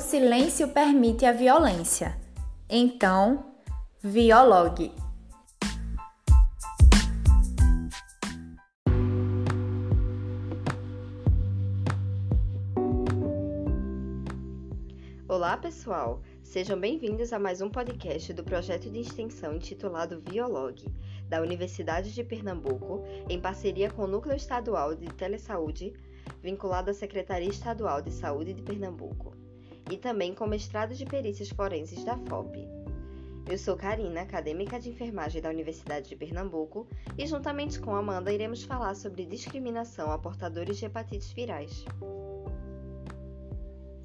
O silêncio permite a violência. Então, viologue. Olá, pessoal! Sejam bem-vindos a mais um podcast do projeto de extensão intitulado Violog, da Universidade de Pernambuco, em parceria com o Núcleo Estadual de Telesaúde, vinculado à Secretaria Estadual de Saúde de Pernambuco, e também com mestrado de perícias forenses da FOP. Eu sou Karina, acadêmica de enfermagem da Universidade de Pernambuco, e juntamente com Amanda iremos falar sobre discriminação a portadores de hepatites virais.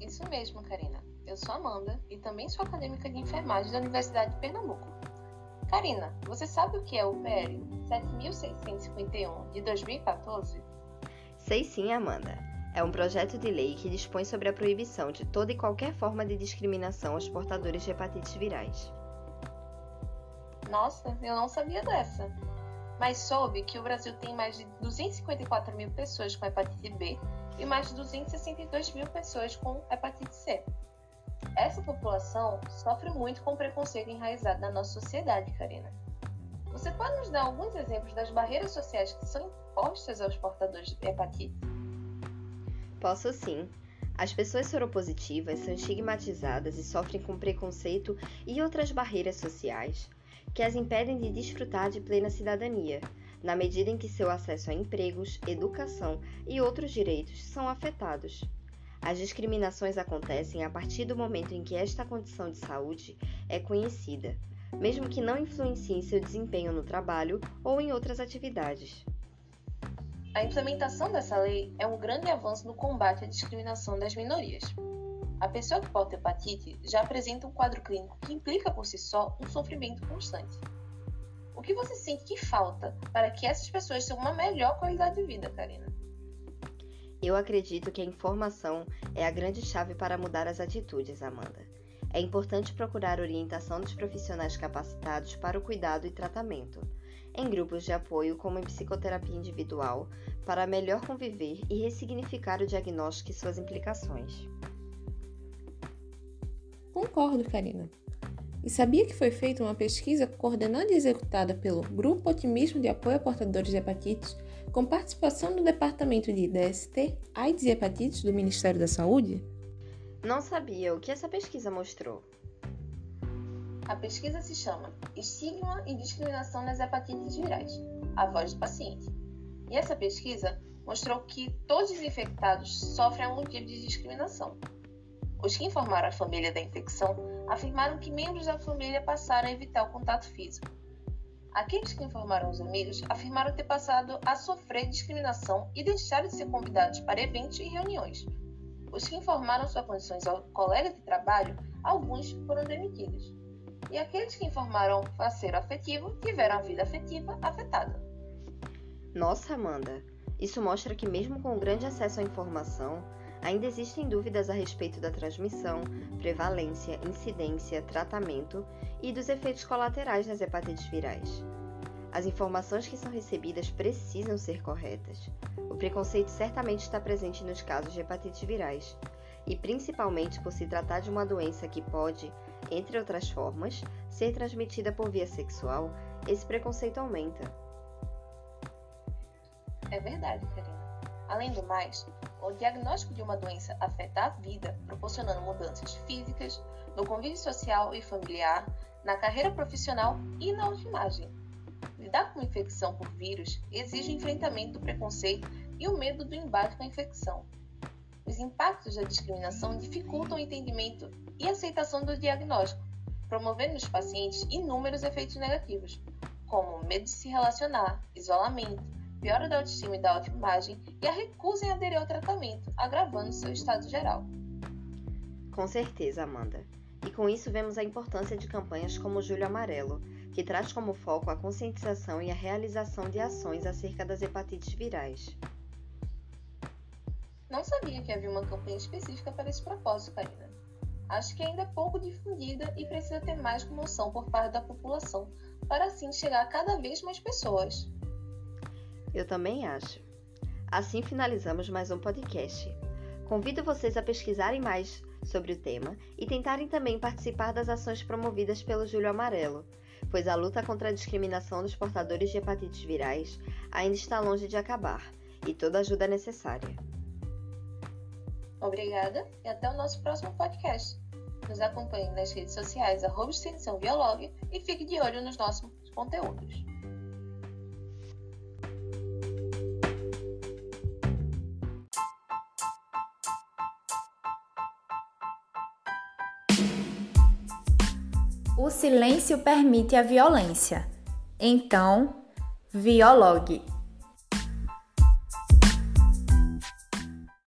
Isso mesmo, Karina. Eu sou Amanda e também sou acadêmica de enfermagem da Universidade de Pernambuco. Karina, você sabe o que é o PL 7651 de 2014? Sei sim, Amanda. É um projeto de lei que dispõe sobre a proibição de toda e qualquer forma de discriminação aos portadores de hepatites virais. Nossa, eu não sabia dessa. Mas soube que o Brasil tem mais de 254 mil pessoas com hepatite B e mais de 262 mil pessoas com hepatite C. Essa população sofre muito com o preconceito enraizado na nossa sociedade, Karina. Você pode nos dar alguns exemplos das barreiras sociais que são impostas aos portadores de hepatite? Posso sim. As pessoas soropositivas são estigmatizadas e sofrem com preconceito e outras barreiras sociais que as impedem de desfrutar de plena cidadania, na medida em que seu acesso a empregos, educação e outros direitos são afetados. As discriminações acontecem a partir do momento em que esta condição de saúde é conhecida, mesmo que não influencie em seu desempenho no trabalho ou em outras atividades. A implementação dessa lei é um grande avanço no combate à discriminação das minorias. A pessoa que porta hepatite já apresenta um quadro clínico que implica por si só um sofrimento constante. O que você sente que falta para que essas pessoas tenham uma melhor qualidade de vida, Karina? Eu acredito que a informação é a grande chave para mudar as atitudes, Amanda. É importante procurar orientação dos profissionais capacitados para o cuidado e tratamento, em grupos de apoio, como em psicoterapia individual, para melhor conviver e ressignificar o diagnóstico e suas implicações. Concordo, Karina. E sabia que foi feita uma pesquisa coordenada e executada pelo Grupo Otimismo de Apoio a Portadores de Hepatites com participação do Departamento de DST, AIDS e Hepatites do Ministério da Saúde? Não sabia. O que essa pesquisa mostrou? A pesquisa se chama Estigma e Discriminação nas Hepatites Virais A Voz do Paciente. E essa pesquisa mostrou que todos os infectados sofrem algum tipo de discriminação. Os que informaram a família da infecção afirmaram que membros da família passaram a evitar o contato físico Aqueles que informaram os amigos afirmaram ter passado a sofrer discriminação e deixaram de ser convidados para eventos e reuniões. Os que informaram suas condições ao colega de trabalho, alguns foram demitidos. E aqueles que informaram parceiro afetivo tiveram a vida afetiva afetada. Nossa, Amanda, isso mostra que, mesmo com o grande acesso à informação, ainda existem dúvidas a respeito da transmissão, prevalência, incidência, tratamento e dos efeitos colaterais das hepatites virais. As informações que são recebidas precisam ser corretas. O preconceito certamente está presente nos casos de hepatites virais, e principalmente por se tratar de uma doença que pode, entre outras formas, ser transmitida por via sexual, esse preconceito aumenta. É verdade, Karina. Além do mais, o diagnóstico de uma doença afeta a vida, proporcionando mudanças físicas, no convívio social e familiar, na carreira profissional e na autoimagem. Lidar com infecção por vírus exige enfrentamento do preconceito e o medo do embate com a infecção. Os impactos da discriminação dificultam o entendimento e aceitação do diagnóstico, promovendo nos pacientes inúmeros efeitos negativos, como medo de se relacionar, isolamento, piora da autoestima e da autoimagem e a recusa em aderir ao tratamento, agravando seu estado geral. Com certeza, Amanda. E com isso vemos a importância de campanhas como o Julho Amarelo, que traz como foco a conscientização e a realização de ações acerca das hepatites virais. Não sabia que havia uma campanha específica para esse propósito, Karina. Acho que ainda é pouco difundida e precisa ter mais comoção por parte da população, para assim chegar a cada vez mais pessoas. Eu também acho. Assim finalizamos mais um podcast. Convido vocês a pesquisarem mais sobre o tema e tentarem também participar das ações promovidas pelo Julho Amarelo, pois a luta contra a discriminação dos portadores de hepatites virais ainda está longe de acabar e toda ajuda é necessária. Obrigada e até o nosso próximo podcast. Nos acompanhe nas redes sociais, arroba extensão Biolog e fique de olho nos nossos conteúdos. O silêncio permite a violência. Então, Viologue.